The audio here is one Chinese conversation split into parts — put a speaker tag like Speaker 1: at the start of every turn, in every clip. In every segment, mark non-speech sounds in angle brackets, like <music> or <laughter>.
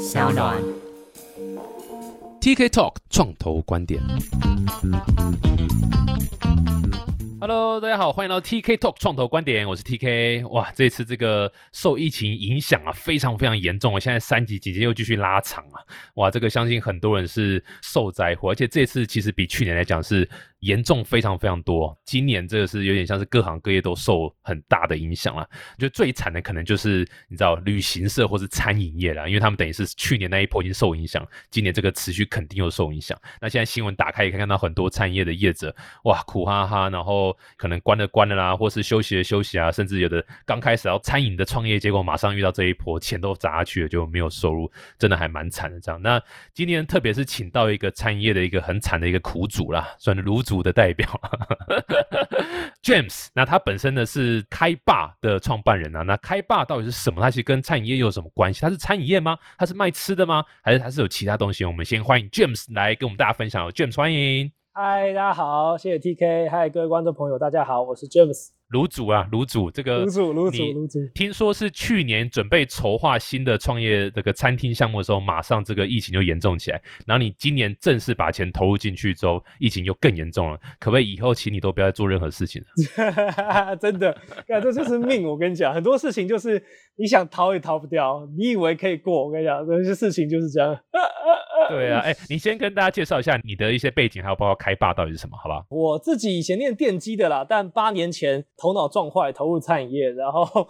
Speaker 1: 小暖。
Speaker 2: TK Talk 创投观点。Hello，大家好，欢迎来到 TK Talk 创投观点，我是 TK。哇，这次这个受疫情影响啊，非常非常严重啊，现在三级警戒又继续拉长啊，哇，这个相信很多人是受灾户，而且这次其实比去年来讲是严重非常非常多。今年这个是有点像是各行各业都受很大的影响了。就最惨的可能就是你知道旅行社或是餐饮业啦，因为他们等于是去年那一波已经受影响，今年这个持续肯定又受影响。那现在新闻打开也可以看到很多餐饮业的业者，哇，苦哈哈，然后可能关了关了啦，或是休息了休息啊，甚至有的刚开始要餐饮的创业，结果马上遇到这一波，钱都砸下去了，就没有收入，真的还蛮惨的这样。那今年特别是请到一个餐饮业的一个很惨的一个苦主啦，算是卤主的代表，<laughs> James。那他本身呢是开霸的创办人啊，那开霸到底是什么？他其实跟餐饮业又有什么关系？他是餐饮业吗？他是卖吃的吗？还是他是有其他东西？我们先欢迎 James 来跟我们大家分享。James 欢迎。
Speaker 3: 嗨，大家好，谢谢 TK。嗨，各位观众朋友，大家好，我是 James。
Speaker 2: 卤煮啊，卤煮，这个
Speaker 3: 卤煮，卤
Speaker 2: 煮，
Speaker 3: 卤煮。
Speaker 2: 听说是去年准备筹划新的创业这个餐厅项目的时候，马上这个疫情就严重起来。然后你今年正式把钱投入进去之后，疫情又更严重了。可不可以以后请你都不要再做任何事情了？
Speaker 3: 真的，看这就是命。我跟你讲，很多事情就是你想逃也逃不掉。你以为可以过，我跟你讲，有些事情就是这样。
Speaker 2: 对啊，哎，你先跟大家介绍一下你的一些背景，还有包括开霸到底是什么，好吧？
Speaker 3: 我自己以前念电机的啦，但八年前头脑撞坏，投入餐饮业。然后，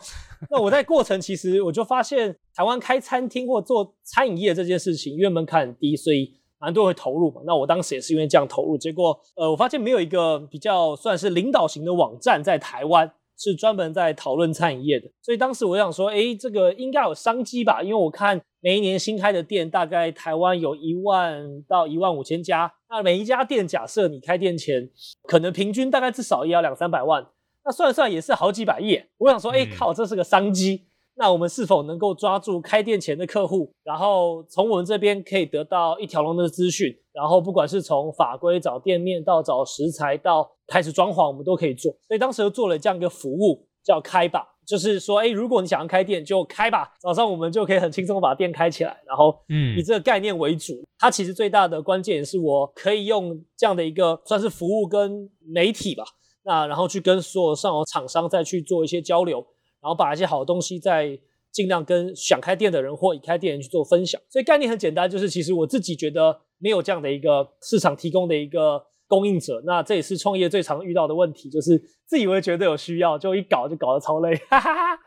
Speaker 3: 那我在过程其实我就发现，台湾开餐厅或做餐饮业这件事情，因为门槛很低，所以蛮多人会投入嘛。那我当时也是因为这样投入，结果呃，我发现没有一个比较算是领导型的网站在台湾。是专门在讨论餐饮业的，所以当时我想说，哎，这个应该有商机吧？因为我看每一年新开的店，大概台湾有一万到一万五千家，那每一家店，假设你开店前，可能平均大概至少也要两三百万，那算算也是好几百亿。我想说，哎，靠，这是个商机。那我们是否能够抓住开店前的客户，然后从我们这边可以得到一条龙的资讯，然后不管是从法规找店面到找食材到开始装潢，我们都可以做。所以当时就做了这样一个服务，叫开吧，就是说，哎，如果你想要开店，就开吧，早上我们就可以很轻松把店开起来，然后
Speaker 2: 嗯
Speaker 3: 以这个概念为主。它其实最大的关键是我可以用这样的一个算是服务跟媒体吧，那然后去跟所有上游厂商再去做一些交流。然后把一些好东西再尽量跟想开店的人或已开店人去做分享，所以概念很简单，就是其实我自己觉得没有这样的一个市场提供的一个供应者，那这也是创业最常遇到的问题，就是自以为觉得有需要，就一搞就搞得超累，哈哈哈。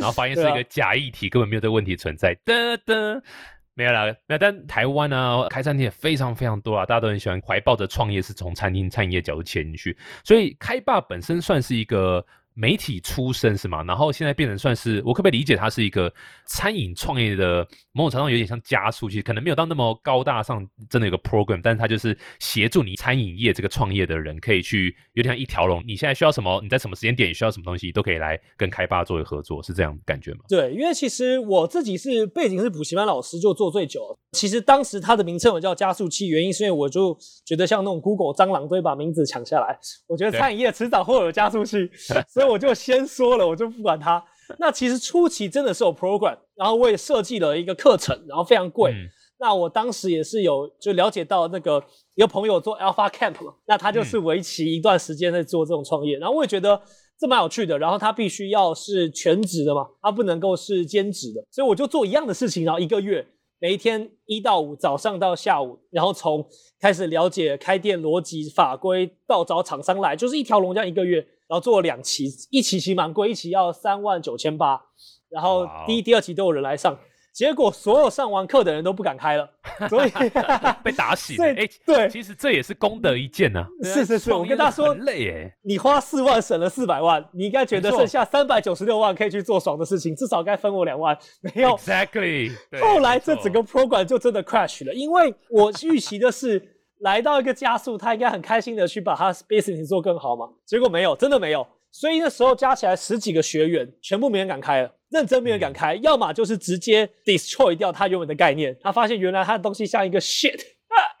Speaker 2: 然后发现是一个假议题，根本没有这个问题存在。噔噔，没有啦。那但台湾呢，开餐厅也非常非常多啊，大家都很喜欢怀抱着创业是从餐厅餐饮业角度切进去，所以开霸本身算是一个。媒体出身是吗？然后现在变成算是我可不可以理解它是一个餐饮创业的某种程度有点像加速器，可能没有到那么高大上，真的有个 program，但是它就是协助你餐饮业这个创业的人可以去有点像一条龙。你现在需要什么？你在什么时间点需要什么东西，都可以来跟开发作为合作，是这样感觉吗？
Speaker 3: 对，因为其实我自己是背景是补习班老师，就做最久。其实当时它的名称我叫加速器，原因是因为我就觉得像那种 Google 蟑螂都会把名字抢下来，我觉得餐饮业迟早会有加速器，所 <laughs> 以我就先说了，我就不管它。那其实初期真的是有 program，然后我也设计了一个课程，然后非常贵。
Speaker 2: 嗯
Speaker 3: 那我当时也是有就了解到那个一个朋友做 Alpha Camp 嘛，那他就是为期一段时间在做这种创业，然后我也觉得这蛮有趣的。然后他必须要是全职的嘛，他不能够是兼职的，所以我就做一样的事情，然后一个月每一天一到五早上到下午，然后从开始了解开店逻辑法规到找厂商来，就是一条龙这样一个月，然后做了两期，一期其实蛮贵，一期要三万九千八，然后第一、第二期都有人来上。结果所有上完课的人都不敢开了，所以 <laughs>
Speaker 2: 被打醒了。<laughs> 哎、
Speaker 3: 对
Speaker 2: 其实这也是功德一件呐、啊
Speaker 3: 是是是我跟大家说
Speaker 2: 很累哎。
Speaker 3: 你花四万省了四百万，你应该觉得剩下三百九十六万可以去做爽的事情，至少该分我两万。没有
Speaker 2: ，Exactly。
Speaker 3: 后来这整个 program 就真的 crash 了，因为我预期的是来到一个加速，他应该很开心的去把他 business 做更好嘛，结果没有，真的没有。所以那时候加起来十几个学员，全部没人敢开了，认真没人敢开，要么就是直接 destroy 掉他原本的概念，他发现原来他的东西像一个 shit，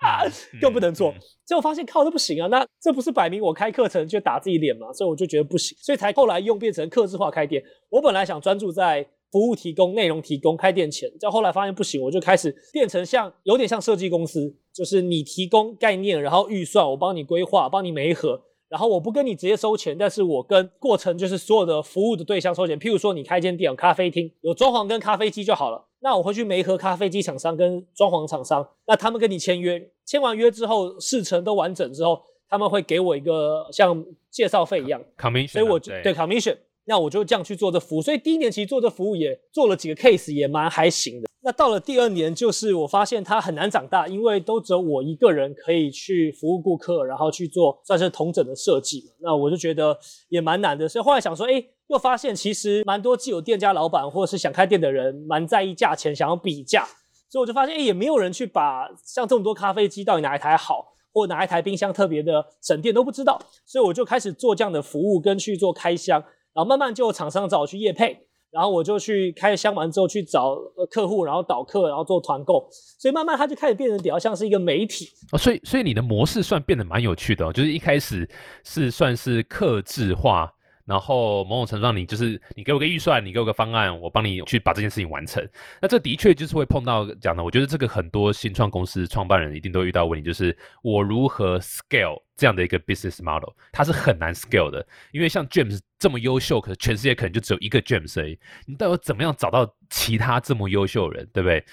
Speaker 3: <laughs> 更不能做。
Speaker 2: 嗯
Speaker 3: 结果发现靠，这不行啊！那这不是摆明我开课程就打自己脸嘛？所以我就觉得不行，所以才后来用变成客制化开店。我本来想专注在服务提供、内容提供、开店前，再后来发现不行，我就开始变成像有点像设计公司，就是你提供概念，然后预算我帮你规划，帮你媒合，然后我不跟你直接收钱，但是我跟过程就是所有的服务的对象收钱。譬如说你开间店有咖啡厅，有装潢跟咖啡机就好了，那我会去媒合咖啡机厂商跟装潢厂商，那他们跟你签约，签完约之后事成都完整之后，他们会给我一个像介绍费一样
Speaker 2: commission，
Speaker 3: 所以我就
Speaker 2: 对
Speaker 3: 对 commission。那我就这样去做这服务，所以第一年其实做这服务也做了几个 case，也蛮还行的。那到了第二年，就是我发现它很难长大，因为都只有我一个人可以去服务顾客，然后去做算是同整的设计。那我就觉得也蛮难的，所以后来想说，哎，又发现其实蛮多既有店家老板或者是想开店的人，蛮在意价钱，想要比价，所以我就发现，哎，也没有人去把像这么多咖啡机到底哪一台好，或哪一台冰箱特别的省电都不知道，所以我就开始做这样的服务跟去做开箱。然后慢慢就厂商找我去业配，然后我就去开箱完之后去找客户，然后导客，然后做团购，所以慢慢它就开始变成比较像是一个媒体。
Speaker 2: 哦，所以所以你的模式算变得蛮有趣的哦，就是一开始是算是克制化。然后某种程度上，你就是你给我个预算，你给我个方案，我帮你去把这件事情完成。那这的确就是会碰到讲的，我觉得这个很多新创公司创办人一定都遇到问题，就是我如何 scale 这样的一个 business model，它是很难 scale 的，因为像 James 这么优秀，可是全世界可能就只有一个 James 而已，你到底怎么样找到其他这么优秀的人，对不对？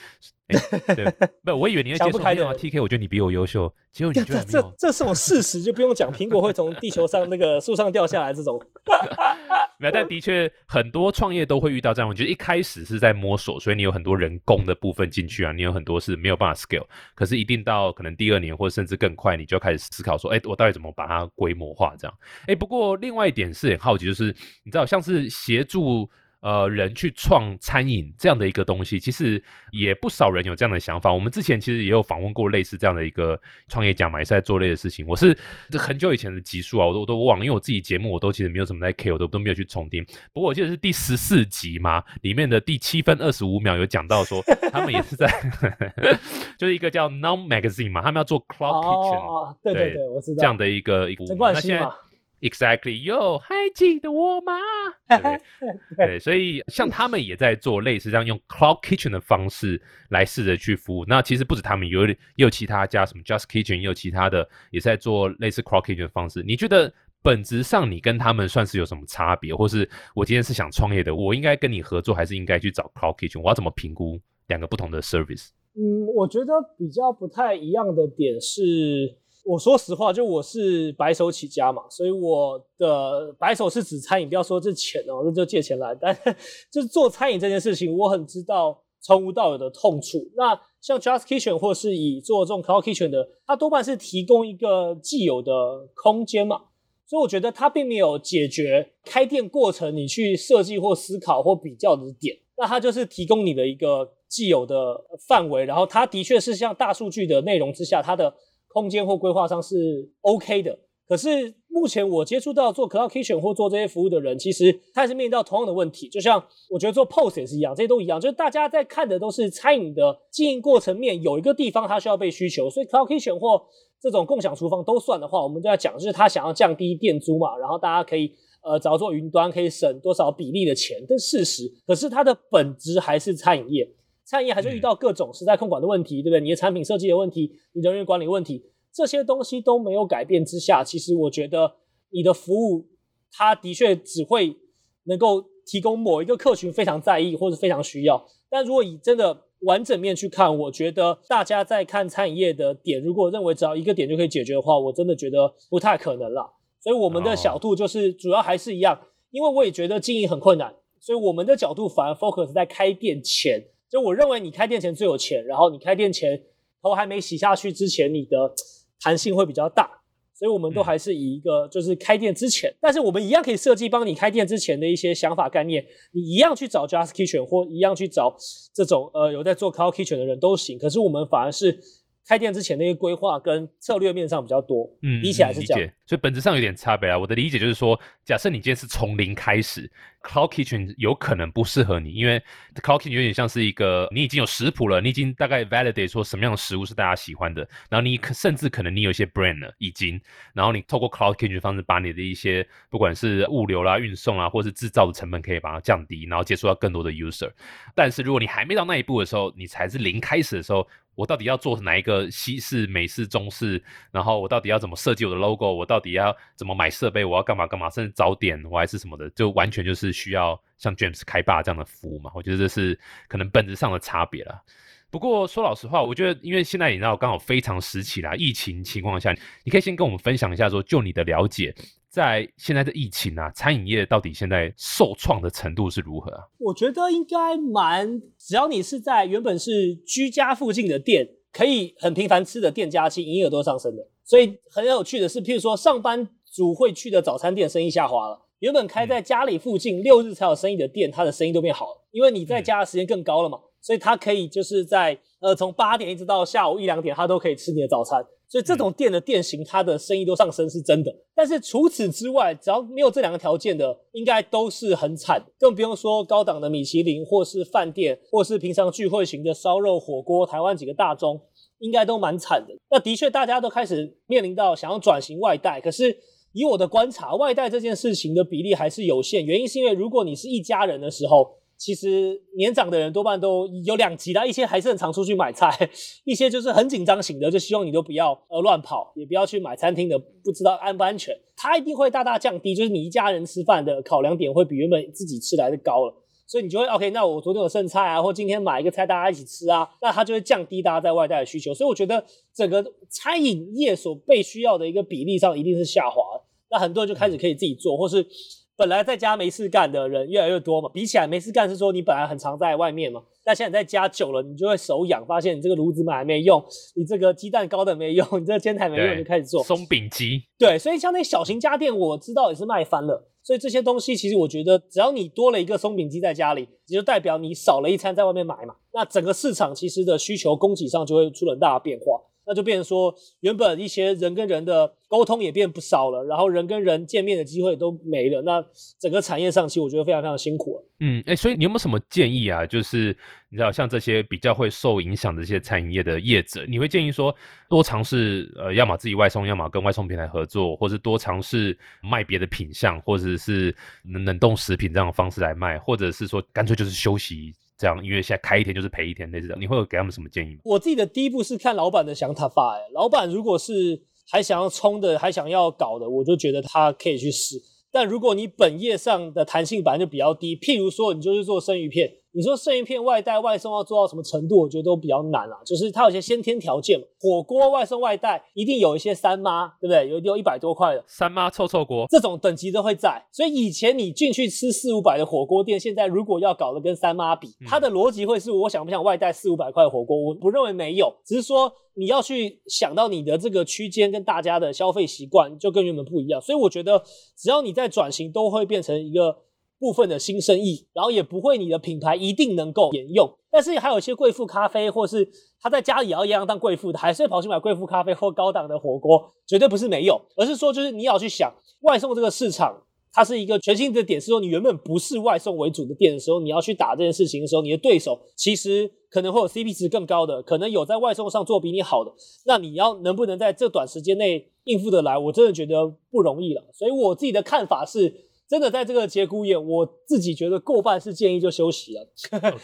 Speaker 2: 对，不，我以为你会接受没有啊？TK，我觉得你比我优秀，结果你居然
Speaker 3: 这这这是种事实，就不用讲苹果会从地球上那个树上掉下来这种。<laughs>
Speaker 2: 没有，但的确很多创业都会遇到这样，我觉得一开始是在摸索，所以你有很多人工的部分进去啊，你有很多是没有办法 scale，可是一定到可能第二年或者甚至更快，你就开始思考说，哎，我到底怎么把它规模化这样？哎，不过另外一点是很好奇，就是你知道像是协助。呃，人去创餐饮这样的一个东西，其实也不少人有这样的想法。我们之前其实也有访问过类似这样的一个创业家嘛，也是在做类的事情。我是很久以前的集数啊，我都我都忘，因为我自己节目我都其实没有什么在 care，我都都没有去重听。不过我记得是第十四集嘛，里面的第七分二十五秒有讲到说，<laughs> 他们也是在，<laughs> 就是一个叫 Non Magazine 嘛，他们要做 Cloud Kitchen，
Speaker 3: 对对对，我知道
Speaker 2: 这样的一个一个。
Speaker 3: 陈冠希嘛。
Speaker 2: Exactly，哟，还记得我吗？对对，所以像他们也在做类似这样用 Cloud Kitchen 的方式来试着去服务。那其实不止他们，有也有其他家，什么 Just Kitchen，也有其他的也在做类似 Cloud Kitchen 的方式。你觉得本质上你跟他们算是有什么差别？或是我今天是想创业的，我应该跟你合作，还是应该去找 Cloud Kitchen？我要怎么评估两个不同的 service？
Speaker 3: 嗯，我觉得比较不太一样的点是。我说实话，就我是白手起家嘛，所以我的白手是指餐饮，不要说这钱哦，那就借钱来。但就是做餐饮这件事情，我很知道从无到有的痛处。那像 Just Kitchen 或是以做这种 Cloud Kitchen 的，它多半是提供一个既有的空间嘛，所以我觉得它并没有解决开店过程你去设计或思考或比较的点。那它就是提供你的一个既有的范围，然后它的确是像大数据的内容之下，它的。空间或规划上是 OK 的，可是目前我接触到做 Cloud Kitchen 或做这些服务的人，其实他也是面临到同样的问题。就像我觉得做 POS 也是一样，这些都一样，就是大家在看的都是餐饮的经营过程面，有一个地方它需要被需求，所以 Cloud Kitchen 或这种共享厨房都算的话，我们就要讲就是他想要降低店租嘛，然后大家可以呃找做云端可以省多少比例的钱，这事实。可是它的本质还是餐饮业。餐饮还是遇到各种实在控管的问题，对不对？你的产品设计的问题，你人员管理问题，这些东西都没有改变之下，其实我觉得你的服务，它的确只会能够提供某一个客群非常在意或者非常需要。但如果以真的完整面去看，我觉得大家在看餐饮业的点，如果认为只要一个点就可以解决的话，我真的觉得不太可能了。所以我们的小度就是主要还是一样，因为我也觉得经营很困难，所以我们的角度反而 focus 在开店前。就我认为，你开店前最有钱，然后你开店前头还没洗下去之前，你的弹性会比较大，所以我们都还是以一个就是开店之前，但是我们一样可以设计帮你开店之前的一些想法概念，你一样去找 Just Kitchen 或一样去找这种呃有在做 Cloud Kitchen 的人都行，可是我们反而是开店之前那些规划跟策略面上比较多，
Speaker 2: 嗯，
Speaker 3: 比起来是这样。
Speaker 2: 理解，所以本质上有点差别啊。我的理解就是说，假设你今天是从零开始，Cloud Kitchen 有可能不适合你，因为 Cloud Kitchen 有点像是一个你已经有食谱了，你已经大概 validate 说什么样的食物是大家喜欢的，然后你可甚至可能你有一些 brand 了已经，然后你透过 Cloud Kitchen 的方式把你的一些不管是物流啦、运送啦，或是制造的成本可以把它降低，然后接触到更多的 user。但是如果你还没到那一步的时候，你才是零开始的时候，我到底要做哪一个西式、美式、中式？然后我到底要怎么设计我的 logo？我到底要怎么买设备？我要干嘛干嘛？甚至早点我还是什么的，就完全就是是需要像 James 开霸这样的服务嘛？我觉得这是可能本质上的差别了。不过说老实话，我觉得因为现在你知道刚好非常时期啦，疫情情况下，你可以先跟我们分享一下说，就你的了解，在现在的疫情啊，餐饮业到底现在受创的程度是如何啊？
Speaker 3: 我觉得应该蛮，只要你是在原本是居家附近的店，可以很频繁吃的店家，其实营业额都上升的。所以很有趣的是，譬如说上班族会去的早餐店生意下滑了，原本开在家里附近六日才有生意的店，它的生意都变好了，因为你在家的时间更高了嘛。所以它可以就是在呃从八点一直到下午一两点，它都可以吃你的早餐。所以这种店的店型，它的生意都上升是真的。但是除此之外，只要没有这两个条件的，应该都是很惨。更不用说高档的米其林，或是饭店，或是平常聚会型的烧肉火锅，台湾几个大中，应该都蛮惨的。那的确，大家都开始面临到想要转型外带，可是以我的观察，外带这件事情的比例还是有限。原因是因为如果你是一家人的时候。其实年长的人多半都有两级的，一些还是很常出去买菜，<laughs> 一些就是很紧张型的，就希望你都不要呃乱跑，也不要去买餐厅的，不知道安不安全。它一定会大大降低，就是你一家人吃饭的考量点会比原本自己吃来的高了，所以你就会 OK。那我昨天有剩菜啊，或今天买一个菜大家一起吃啊，那它就会降低大家在外带的需求。所以我觉得整个餐饮业所被需要的一个比例上一定是下滑，那很多人就开始可以自己做，或是。本来在家没事干的人越来越多嘛，比起来没事干是说你本来很常在外面嘛，但现在在家久了，你就会手痒，发现你这个炉子买没用，你这个鸡蛋糕的没用，<laughs> 你这个煎台没用，就开始做
Speaker 2: 松饼机。
Speaker 3: 对，所以像那小型家电，我知道也是卖翻了。所以这些东西其实我觉得，只要你多了一个松饼机在家里，也就代表你少了一餐在外面买嘛。那整个市场其实的需求供给上就会出很大的变化。那就变成说，原本一些人跟人的沟通也变不少了，然后人跟人见面的机会都没了。那整个产业上，其实我觉得非常非常辛苦。
Speaker 2: 嗯，哎，所以你有没有什么建议啊？就是你知道，像这些比较会受影响的这些餐饮业的业者，你会建议说多尝试呃，要么自己外送，要么跟外送平台合作，或是多尝试卖别的品相，或者是冷冻食品这样的方式来卖，或者是说干脆就是休息。这样，因为现在开一天就是赔一天，类似的，你会有给他们什么建议吗？
Speaker 3: 我自己的第一步是看老板的想法，哎，老板如果是还想要冲的，还想要搞的，我就觉得他可以去试。但如果你本业上的弹性本来就比较低，譬如说你就是做生鱼片。你说剩一片外带外送要做到什么程度？我觉得都比较难啊。就是它有些先天条件嘛。火锅外送外带一定有一些三妈，对不对？有有一百多块的
Speaker 2: 三妈臭臭锅，
Speaker 3: 这种等级都会在。所以以前你进去吃四五百的火锅店，现在如果要搞得跟三妈比，它的逻辑会是：我想不想外带四五百块火锅？我不认为没有，只是说你要去想到你的这个区间跟大家的消费习惯就跟原本不一样。所以我觉得只要你在转型，都会变成一个。部分的新生意，然后也不会你的品牌一定能够沿用，但是还有一些贵妇咖啡，或是他在家里也要一样当贵妇的，还是会跑去买贵妇咖啡或高档的火锅，绝对不是没有，而是说就是你要去想外送这个市场，它是一个全新的点，是说你原本不是外送为主的店的时候，你要去打这件事情的时候，你的对手其实可能会有 CP 值更高的，可能有在外送上做比你好的，那你要能不能在这短时间内应付得来，我真的觉得不容易了，所以我自己的看法是。真的在这个节骨眼，我自己觉得过半是建议就休息了。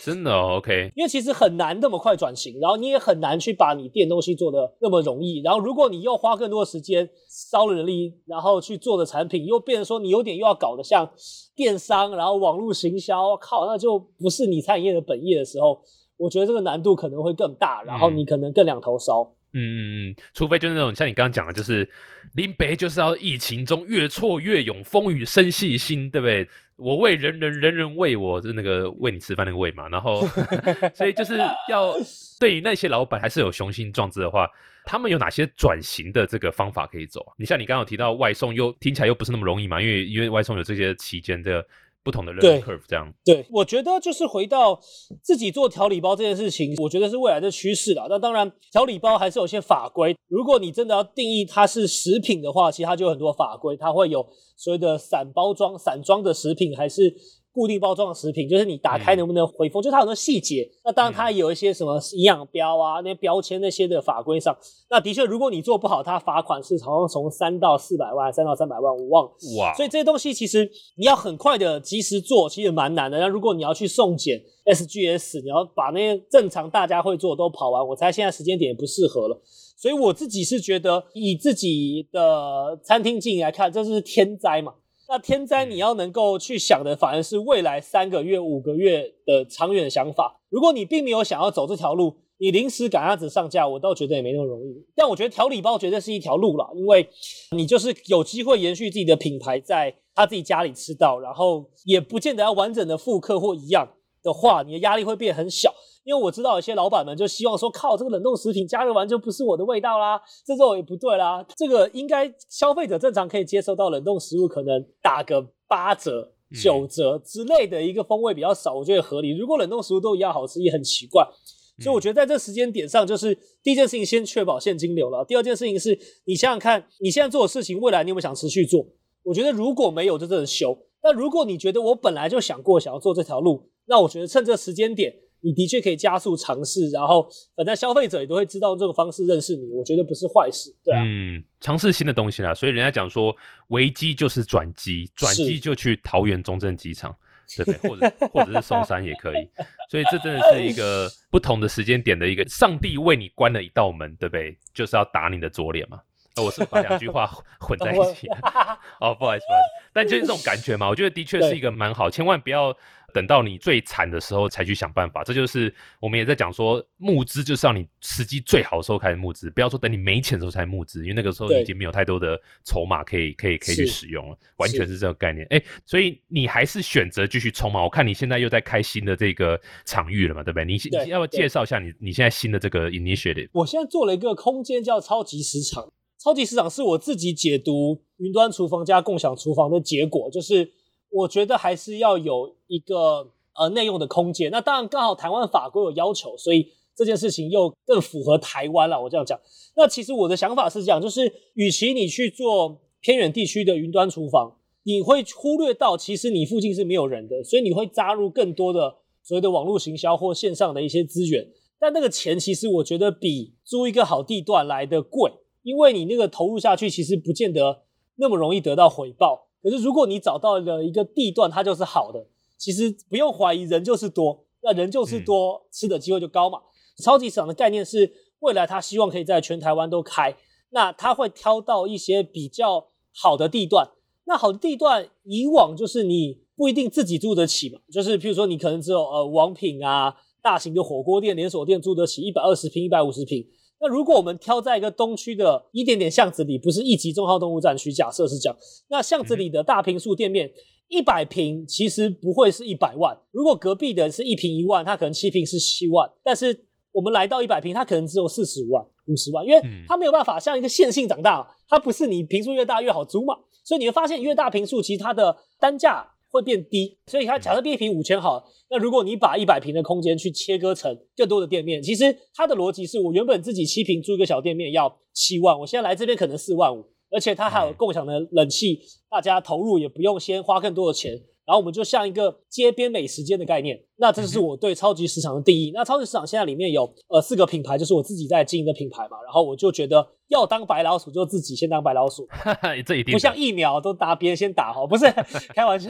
Speaker 2: 真的，OK。<laughs>
Speaker 3: 因为其实很难那么快转型，然后你也很难去把你店东西做的那么容易。然后如果你又花更多的时间烧了人力，然后去做的产品又变成说你有点又要搞得像电商，然后网络行销，靠，那就不是你餐饮业的本业的时候，我觉得这个难度可能会更大，然后你可能更两头烧。
Speaker 2: 嗯嗯嗯，除非就是那种像你刚刚讲的，就是林北就是要疫情中越挫越勇，风雨生细心，对不对？我为人人，人人为我，是那个喂你吃饭那个喂嘛。然后，<laughs> 所以就是要对于那些老板还是有雄心壮志的话，他们有哪些转型的这个方法可以走啊？你像你刚刚有提到外送，又听起来又不是那么容易嘛，因为因为外送有这些期间的。不同的 learning
Speaker 3: 对
Speaker 2: curve 这样。
Speaker 3: 对，我觉得就是回到自己做调理包这件事情，我觉得是未来的趋势啦。那当然，调理包还是有些法规。如果你真的要定义它是食品的话，其实它就有很多法规，它会有所谓的散包装、散装的食品，还是固定包装的食品，就是你打开
Speaker 2: 嗯
Speaker 3: 能不能回封，就是它很多细节。那当然，它有一些什么营养标啊、那些标签那些的法规上。那的确，如果你做不好，它罚款是好像从三到四百万，三到三百万，我忘了。
Speaker 2: 哇，
Speaker 3: 所以这些东西其实你要很快的及时做，其实蛮难的。那如果你要去送检 SGS，你要把那些正常大家会做的都跑完，我猜现在时间点也不适合了。所以我自己是觉得，以自己的餐厅经营来看，这是天灾嘛。那天灾你要能够去想的，反而是未来三个月、五个月的长远想法。如果你并没有想要走这条路，你临时赶鸭子上架，我倒觉得也没那么容易。但我觉得调理包绝对是一条路啦，因为你就是有机会延续自己的品牌，在他自己家里吃到，然后也不见得要完整的复刻或一样的话，你的压力会变很小。因为我知道有些老板们就希望说，靠，这个冷冻食品加热完就不是我的味道啦，这种也不对啦。这个应该消费者正常可以接受到冷冻食物可能打个八折、
Speaker 2: 嗯
Speaker 3: 九折之类的一个风味比较少，我觉得合理。如果冷冻食物都一样好吃，也很奇怪。所以我觉得在这时间点上，就是第一件事情先确保现金流了。第二件事情是你想想看，你现在做的事情，未来你有没有想持续做？我觉得如果没有，就真的休。那如果你觉得我本来就想过想要做这条路，那我觉得趁这时间点，你的确可以加速尝试，然后反正消费者也都会知道这个方式认识你，我觉得不是坏事，对啊。
Speaker 2: 嗯，尝试新的东西啦。所以人家讲说，危机就是转机，转机就去桃园中正机场，对不对？或者 <laughs> 或者是松山也可以。所以这真的是一个不同的时间点的一个，上帝为你关了一道门，对不对？就是要打你的左脸嘛。哦我是把两句话混 <laughs> 在一起了。<laughs> 哦，不好意思，不好意思，但就是这种感觉嘛，我觉得的确是一个蛮好，千万不要等到你最惨的时候才去想办法。这就是我们也在讲说，募资就是让你时机最好的时候开始募资，不要说等你没钱的时候才募资，因为那个时候已经没有太多的筹码可以可以可以去使用了，完全是这个概念。哎，所以你还是选择继续冲嘛？我看你现在又在开新的这个场域了嘛，对不对？你
Speaker 3: 对
Speaker 2: 你要不要介绍一下你你现在新的这个 initiative？
Speaker 3: 我现在做了一个空间叫超级市场，超级市场是我自己解读云端厨房加共享厨房的结果，就是我觉得还是要有一个呃内用的空间。那当然刚好台湾法规有要求，所以这件事情又更符合台湾了。我这样讲，那其实我的想法是这样，就是与其你去做偏远地区的云端厨房，你会忽略到其实你附近是没有人的，所以你会加入更多的所谓的网络行销或线上的一些资源。但那个钱其实我觉得比租一个好地段来的贵，因为你那个投入下去，其实不见得那么容易得到回报。可是如果你找到了一个地段，它就是好的，其实不用怀疑，人就是多，那人就是多，吃的机会就高嘛。超级市场的概念是，未来他希望可以在全台湾都开，那他会挑到一些比较好的地段。那好的地段，以往就是你不一定自己住得起嘛，就是譬如说你可能只有呃王品啊。大型的火锅店、连锁店住得起一百二十平、一百五十平。那如果我们挑在一个东区的一点点巷子里，不是一级中号动物战区，假设是这样，那巷子里的大平数店面一百平其实不会是一百万。如果隔壁的是一平一万，它可能七平是七万，但是我们来到一百平，它可能只有四十五万、五十万，因为它没有办法像一个线性长大，它不是你平数越大越好租嘛。所以你会发现，越大平数，其实它的单价会变低。所以它假设一平五千好。那如果你把一百平的空间去切割成更多的店面，其实它的逻辑是我原本自己七平租一个小店面要七万，我现在来这边可能四万五，而且它还有共享的冷气，大家投入也不用先花更多的钱，然后我们就像一个街边美食街的概念。那这是我对超级市场的定义。那超级市场现在里面有呃四个品牌，就是我自己在经营的品牌嘛，然后我就觉得要当白老鼠就自己先当白老鼠，
Speaker 2: 这一定
Speaker 3: 不像疫苗都打别人先打哈，不是 <laughs> 开玩笑，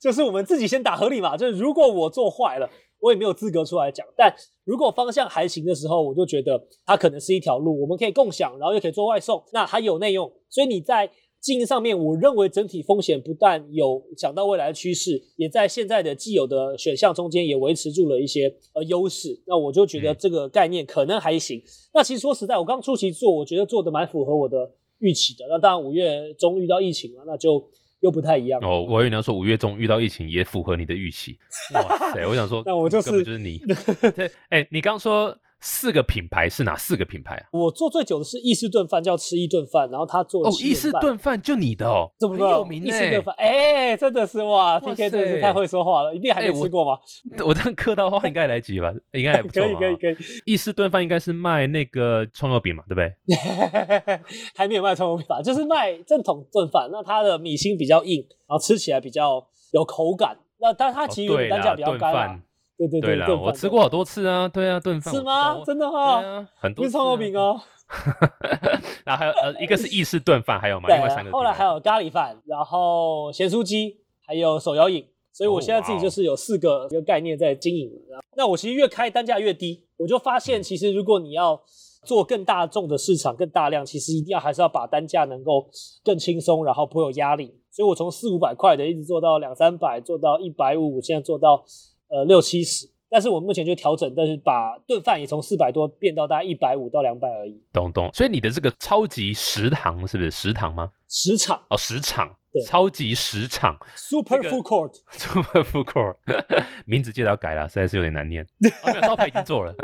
Speaker 3: 就是我们自己先打合理嘛。就是如果我做坏了，我也没有资格出来讲。但如果方向还行的时候，我就觉得它可能是一条路，我们可以共享，然后又可以做外送，那它有内用，所以你在经营上面，我认为整体风险不但有讲到未来的趋势，也在现在的既有的选项中间也维持住了一些呃优势。那我就觉得这个概念可能还行。那其实说实在，我刚初期做，我觉得做的蛮符合我的预期的。那当然五月中遇到疫情了，那就又不太一样。
Speaker 2: 哦，我以为你要说五月中遇到疫情也符合你的预期。哇塞，我想说，<laughs>
Speaker 3: 那我就是
Speaker 2: 根本就是你。<laughs> 对，哎，你刚说四个品牌是哪四个品牌啊？
Speaker 3: 我做最久的是意式炖饭，叫吃一顿饭，然后他做
Speaker 2: 哦，意式炖饭就你的哦，
Speaker 3: 怎么
Speaker 2: 很有名
Speaker 3: 意式炖饭，哎，真的是哇，PK 真的是太会说话了，一定还没吃过吗？<laughs>
Speaker 2: 我这样客套话应该来及吧，<laughs> 应该还不错。
Speaker 3: 可以可以可以。
Speaker 2: 意式炖饭应该是卖那个葱油饼嘛，对不对？<laughs>
Speaker 3: 还没有卖葱油饼吧，就是卖正统炖饭。那它的米心比较硬，然后吃起来比较有口感。那但它其实单价比较高。对对对，
Speaker 2: 我吃过好多次啊，对啊，炖饭
Speaker 3: 是吗？真的
Speaker 2: 哈，很多
Speaker 3: 葱油饼哦。<laughs>
Speaker 2: 然后还有呃，<laughs> 一个是意式炖饭，还有吗？另外三个。
Speaker 3: 后来还有咖喱饭，然后咸酥鸡，还有手摇饮。所以我现在自己就是有四个一个概念在经营。那我其实越开单价越低，我就发现其实如果你要做更大众的市场、更大量，其实一定要还是要把单价能够更轻松，然后不会有压力。所以我从四五百块的一直做到两三百，做到一百五，现在做到。呃，六七十，但是我目前就调整，但是把顿饭也从四百多变到大概一百五到两百而已。
Speaker 2: 懂懂，所以你的这个超级食堂是不是食堂吗？
Speaker 3: 食场
Speaker 2: 哦，食场，对，超级食场，<laughs>
Speaker 3: Super Food
Speaker 2: Court，Super Food Court，<laughs> 名字记得要改了，实在是有点难念。<laughs> 招牌已经做了，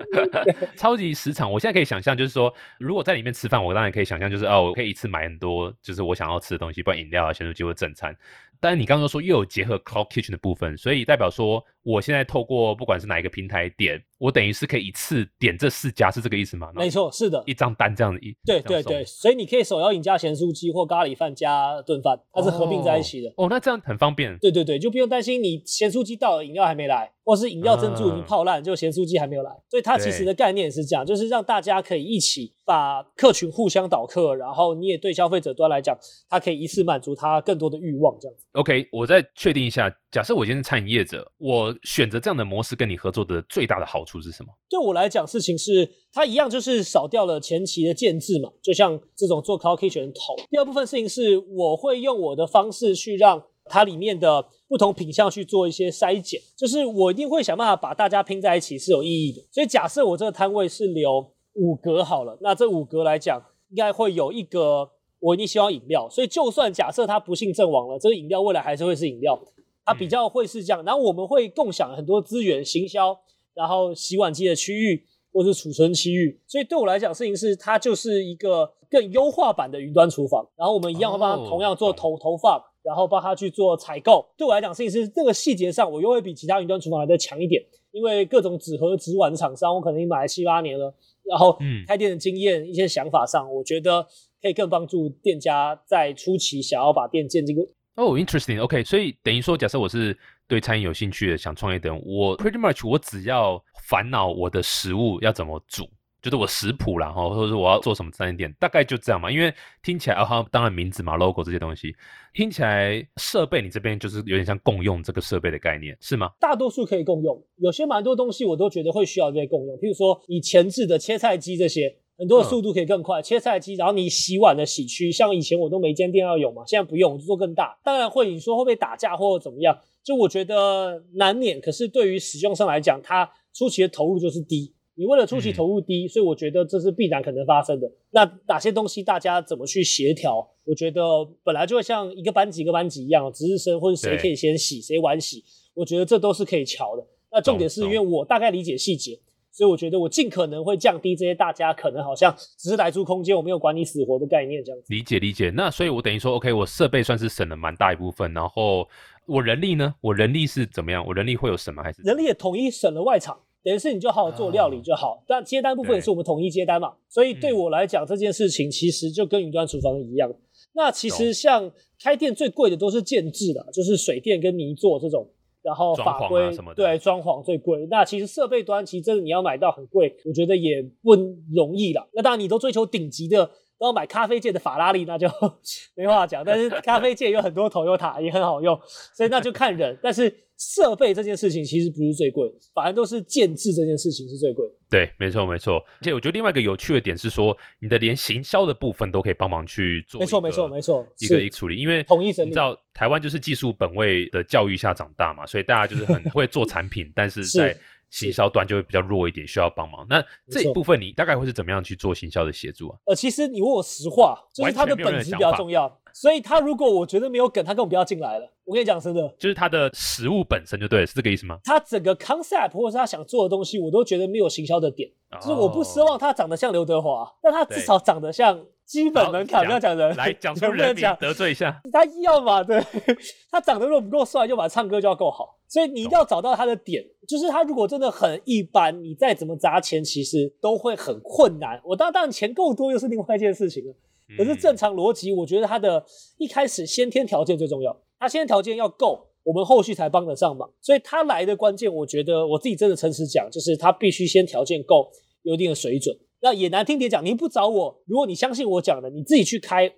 Speaker 2: 超级食场，我现在可以想象，就是说，如果在里面吃饭，我当然可以想象，就是哦，我可以一次买很多，就是我想要吃的东西，不管饮料啊、咸酥鸡或正餐。但是你刚刚说又有结合 Cloud Kitchen 的部分，所以代表说，我现在透过不管是哪一个平台点，我等于是可以一次点这四家，是这个意思吗？
Speaker 3: 没错，是的，
Speaker 2: 一张单这样子一。
Speaker 3: 对对对，所以你可以手摇饮加咸酥鸡或咖喱饭加炖饭，它是合并在一起的。
Speaker 2: 哦，那这样很方便。
Speaker 3: 对对对，就不用担心你咸酥鸡到了，饮料还没来，或是饮料珍珠已经泡烂，就咸酥鸡还没有来。所以它其实的概念是这样，就是让大家可以一起把客群互相导客，然后你也对消费者端来讲，它可以一次满足他更多的欲望，这样子。
Speaker 2: OK，我再确定一下，假设我今天是餐饮业者，我选择这样的模式跟你合作的最大的好处是什么？
Speaker 3: 对我来讲，事情是它一样，就是少掉了前期的建制嘛，就像这种做 call kitchen 头。第二部分事情是，我会用我的方式去让它里面的不同品相去做一些筛检，就是我一定会想办法把大家拼在一起是有意义的。所以假设我这个摊位是留五格好了，那这五格来讲，应该会有一格。我一定希望饮料，所以就算假设他不幸阵亡了，这个饮料未来还是会是饮料，它比较会是这样。然后我们会共享很多资源，行销，然后洗碗机的区域或是储存区域。所以对我来讲，事情是它就是一个更优化版的云端厨房。然后我们一样会帮他同样做投投放，然后帮他去做采购。对我来讲，事情是这个细节上，我又会比其他云端厨房来的强一点，因为各种纸盒、纸碗厂商，我可能已经买了七八年了。然后开店的经验、一些想法上，我觉得。可以更帮助店家在初期想要把店建这个
Speaker 2: 哦，interesting，OK，所以等于说，假设我是对餐饮有兴趣的，想创业的人，我 pretty much 我只要烦恼我的食物要怎么煮，就是我食谱啦，哈，或者是我要做什么餐饮店，大概就这样嘛。因为听起来啊，哈，当然名字嘛，logo 这些东西，听起来设备你这边就是有点像共用这个设备的概念，是吗？
Speaker 3: 大多数可以共用，有些蛮多东西我都觉得会需要这些共用，譬如说你前置的切菜机这些。很多的速度可以更快，切菜机，然后你洗碗的洗区，像以前我都没间店要有嘛，现在不用，我就做更大。当然会，你说会不会打架或者怎么样？就我觉得难免。可是对于使用上来讲，它初期的投入就是低。你为了初期投入低，所以我觉得这是必然可能发生的。那哪些东西大家怎么去协调？我觉得本来就会像一个班级一个班级一样，值日生或者谁可以先洗，谁晚洗，我觉得这都是可以瞧的。那重点是因为我大概理解细节。所以我觉得我尽可能会降低这些大家可能好像只是来租空间，我没有管你死活的概念这样子。
Speaker 2: 理解理解。那所以我等于说，OK，我设备算是省了蛮大一部分，然后我人力呢？我人力是怎么样？我人力会有什么？还是
Speaker 3: 人力也统一省了外场，等于是你就好好做料理就好。但接单部分也是我们统一接单嘛。所以对我来讲，这件事情其实就跟云端厨房一样。那其实像开店最贵的都是建制的，就是水电跟泥做这种。然后法规对装潢最贵，那其实设备端其实真的你要买到很贵，我觉得也不容易了。那当然你都追求顶级的，都要买咖啡界的法拉利，那就 <laughs> 没话讲。但是咖啡界有很多头有塔也很好用，所以那就看人。但是设备这件事情其实不是最贵，反而都是建制这件事情是最贵。
Speaker 2: 对，没错没错。而且我觉得另外一个有趣的点是说，你的连行销的部分都可以帮忙去做。
Speaker 3: 没错没错没错，
Speaker 2: 一个一处理，因为
Speaker 3: 统一整
Speaker 2: 理。你知道台湾就是技术本位的教育下长大嘛，所以大家就是很会做产品，但是 <laughs> 在行销端就会比较弱一点，需要帮忙。那这一部分你大概会是怎么样去做行销的协助啊？
Speaker 3: 呃，其实你问我实话，就是它的本质比较重要。所以他如果我觉得没有梗，他根本不要进来了。我跟你讲真的，
Speaker 2: 就是他的食物本身就对了，是这个意思吗？
Speaker 3: 他整个 concept 或者是他想做的东西，我都觉得没有行销的点。就是我不奢望他长得像刘德华，但他至少长得像基本门槛。不要讲人，
Speaker 2: 来讲出人名得罪一下。
Speaker 3: 他要嘛，对，<laughs> 他长得如果不够帅，就把唱歌就要够好。所以你一定要找到他的点，就是他如果真的很一般，你再怎么砸钱，其实都会很困难。我当当然钱够多又是另外一件事情了。可是正常逻辑，我觉得他的一开始先天条件最重要，他先天条件要够，我们后续才帮得上忙。所以他来的关键，我觉得我自己真的诚实讲，就是他必须先条件够，有一定的水准。那也难听点讲，你不找我，如果你相信我讲的，你自己去开，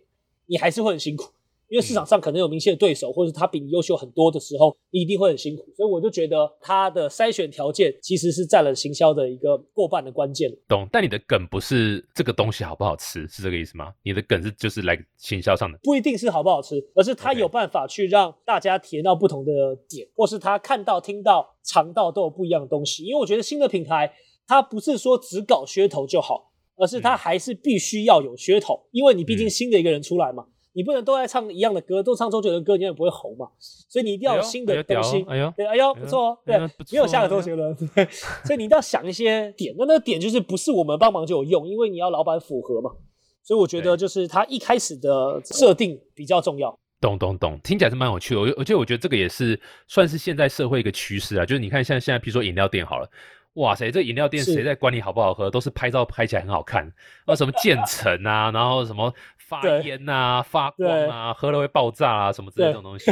Speaker 3: 你还是会很辛苦。因为市场上可能有明显的对手，或者他比你优秀很多的时候，你一定会很辛苦。所以我就觉得他的筛选条件其实是占了行销的一个过半的关键。
Speaker 2: 懂？但你的梗不是这个东西好不好吃，是这个意思吗？你的梗是就是来行销上的，
Speaker 3: 不一定是好不好吃，而是他有办法去让大家体验到不同的点，或是他看到、听到、尝到都有不一样的东西。因为我觉得新的品牌，它不是说只搞噱头就好，而是它还是必须要有噱头，因为你毕竟新的一个人出来嘛。你不能都在唱一样的歌，都唱周杰伦歌，你也不会红嘛。所以你一定要有新的东西。
Speaker 2: 哎呦，
Speaker 3: 对，哎呦，不错哦。对，没有下个周杰伦。<laughs> 所以你一定要想一些点。那那个点就是不是我们帮忙就有用，因为你要老板符合嘛。所以我觉得就是他一开始的设定比较重要。
Speaker 2: 懂懂懂，听起来是蛮有趣的。我而且我觉得这个也是算是现在社会一个趋势啊。就是你看像现在，比如说饮料店好了，哇塞，这饮料店谁在管理好不好喝，都是拍照拍起来很好看。啊，什么渐层啊，然后什么。发烟啊，发光啊，喝了会爆炸啊，什么之类这种东西，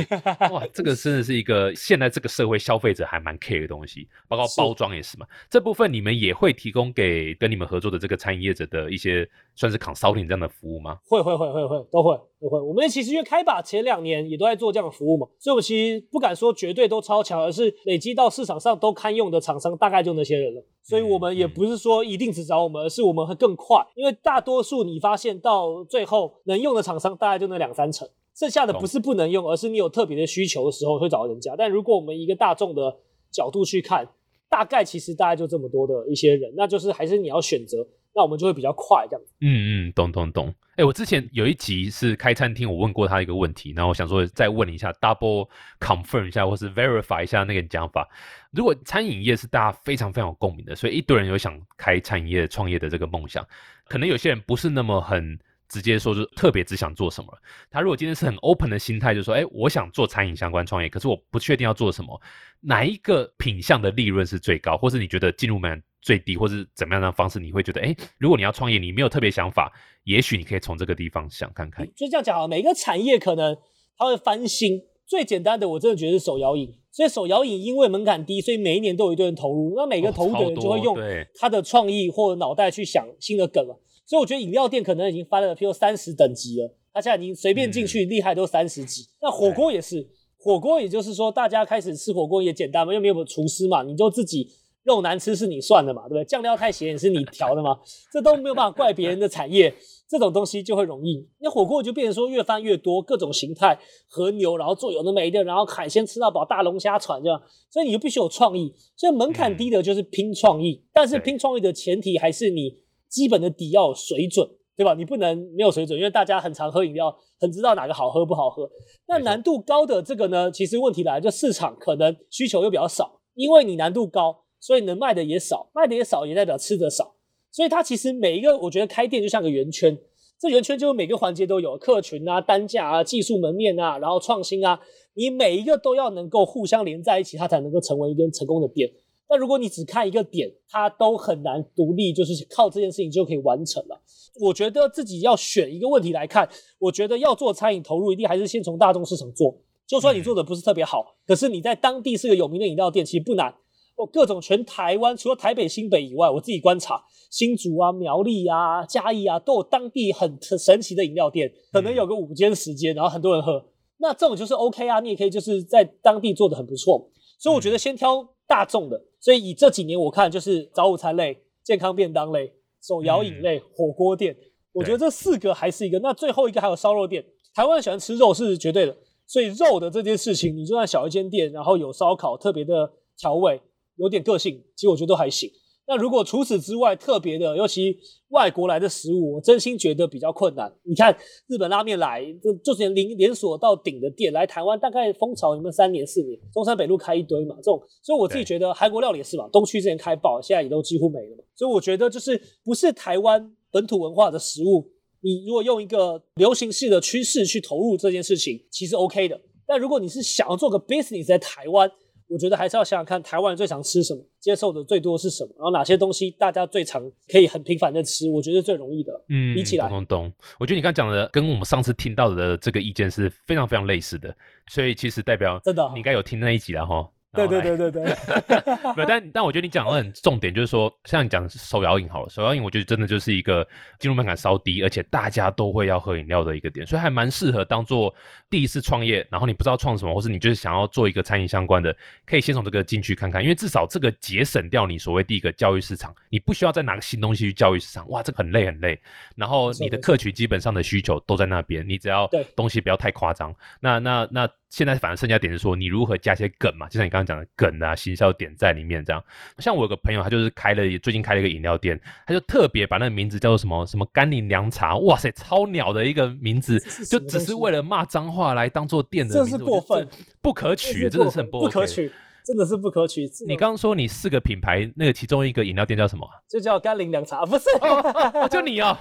Speaker 2: 哇，这个真的是一个 <laughs> 现在这个社会消费者还蛮 care 的东西，包括包装也是嘛。这部分你们也会提供给跟你们合作的这个餐饮业者的一些算是 consulting 这样的服务吗？
Speaker 3: 会会会会会都会都会。我们其实因为开把前两年也都在做这样的服务嘛，所以我们其实不敢说绝对都超强，而是累积到市场上都堪用的厂商大概就那些人了。所以我们也不是说一定只找我们，而是我们会更快，因为大多数你发现到最后能用的厂商大概就那两三成，剩下的不是不能用，而是你有特别的需求的时候会找人家。但如果我们一个大众的角度去看，大概其实大概就这么多的一些人，那就是还是你要选择。那我们就会比较快，这样。
Speaker 2: 嗯嗯，懂懂懂。哎，我之前有一集是开餐厅，我问过他一个问题，然后我想说再问一下，double confirm 一下，或是 verify 一下那个讲法。如果餐饮业是大家非常非常有共鸣的，所以一堆人有想开餐饮业创业的这个梦想，可能有些人不是那么很。直接说，就特别只想做什么。他如果今天是很 open 的心态，就说：“哎，我想做餐饮相关创业，可是我不确定要做什么，哪一个品相的利润是最高，或是你觉得进入门最低，或是怎么样的方式，你会觉得，哎，如果你要创业，你没有特别想法，也许你可以从这个地方想看看。”
Speaker 3: 就这样讲啊，每个产业可能它会翻新。最简单的，我真的觉得是手摇饮。所以手摇饮因为门槛低，所以每一年都有一堆人投入。那每个投入的人就会用他的创意或脑袋去想新的梗了。所以我觉得饮料店可能已经翻了，譬如三十等级了。他现在已经随便进去，厉害都三十级。那火锅也是，火锅也就是说，大家开始吃火锅也简单嘛，又没有厨师嘛，你就自己肉难吃是你算的嘛，对不对？酱料太咸也是你调的嘛，<laughs> 这都没有办法怪别人的产业。这种东西就会容易，那火锅就变成说越翻越多，各种形态和牛，然后做有的没的，然后海鲜吃到饱，大龙虾船这样，所以你就必须有创意。所以门槛低的就是拼创意，但是拼创意的前提还是你。基本的底要有水准，对吧？你不能没有水准，因为大家很常喝饮料，很知道哪个好喝不好喝。那难度高的这个呢，其实问题来就市场可能需求又比较少，因为你难度高，所以能卖的也少，卖的也少，也代表吃的少。所以它其实每一个，我觉得开店就像个圆圈，这圆圈就是每个环节都有客群啊、单价啊、技术门面啊，然后创新啊，你每一个都要能够互相连在一起，它才能够成为一间成功的店。那如果你只看一个点，它都很难独立，就是靠这件事情就可以完成了。我觉得自己要选一个问题来看，我觉得要做餐饮投入，一定还是先从大众市场做。就算你做的不是特别好，可是你在当地是个有名的饮料店，其实不难。哦，各种全台湾除了台北、新北以外，我自己观察，新竹啊、苗栗啊、嘉义啊，都有当地很神奇的饮料店，可能有个五间、十间，然后很多人喝。那这种就是 OK 啊，你也可以就是在当地做的很不错。所以我觉得先挑大众的。所以以这几年我看，就是早午餐类、健康便当类、手摇饮类、火锅店，我觉得这四个还是一个。那最后一个还有烧肉店，台湾喜欢吃肉是绝对的。所以肉的这件事情，你就算小一间店，然后有烧烤特别的调味，有点个性，其实我觉得都还行。那如果除此之外特别的，尤其外国来的食物，我真心觉得比较困难。你看日本拉面来，就就是连连锁到顶的店来台湾，大概风潮你们三年四年，中山北路开一堆嘛，这种，所以我自己觉得韩国料理也是嘛，东区之前开爆，现在也都几乎没了嘛。所以我觉得就是不是台湾本土文化的食物，你如果用一个流行式的趋势去投入这件事情，其实 OK 的。但如果你是想要做个 business 在台湾，我觉得还是要想想看，台湾人最常吃什么，接受的最多是什么，然后哪些东西大家最常可以很频繁的吃，我觉得最容易的。
Speaker 2: 嗯，
Speaker 3: 比起来
Speaker 2: 懂懂懂。我觉得你刚讲的跟我们上次听到的这个意见是非常非常类似的，所以其实代表
Speaker 3: 真的
Speaker 2: 你应该有听那一集了哈。
Speaker 3: 对对对对对，<laughs>
Speaker 2: 没有，但但我觉得你讲的很重点，就是说，像你讲手摇饮好了，手摇饮我觉得真的就是一个进入门槛稍低，而且大家都会要喝饮料的一个点，所以还蛮适合当做第一次创业，然后你不知道创什么，或是你就是想要做一个餐饮相关的，可以先从这个进去看看，因为至少这个节省掉你所谓第一个教育市场，你不需要再拿个新东西去教育市场，哇，这个很累很累，然后你的客群基本上的需求都在那边，你只要
Speaker 3: 对。
Speaker 2: 东西不要太夸张，那那那现在反而剩下点是说，你如何加一些梗嘛，就像你刚刚讲的梗啊，行销点在里面这样。像我有个朋友，他就是开了最近开了一个饮料店，他就特别把那个名字叫做什么什么甘霖凉茶，哇塞，超鸟的一个名字就只是为了骂脏话来当做店的
Speaker 3: 这
Speaker 2: 名字，
Speaker 3: 是过分，
Speaker 2: 不可取，真的是很
Speaker 3: 不
Speaker 2: OK
Speaker 3: 可。取，真的是不可取。
Speaker 2: 你刚刚说你四个品牌，那个其中一个饮料店叫什么？
Speaker 3: 就叫甘霖凉茶，不是？
Speaker 2: 哦，就你哦。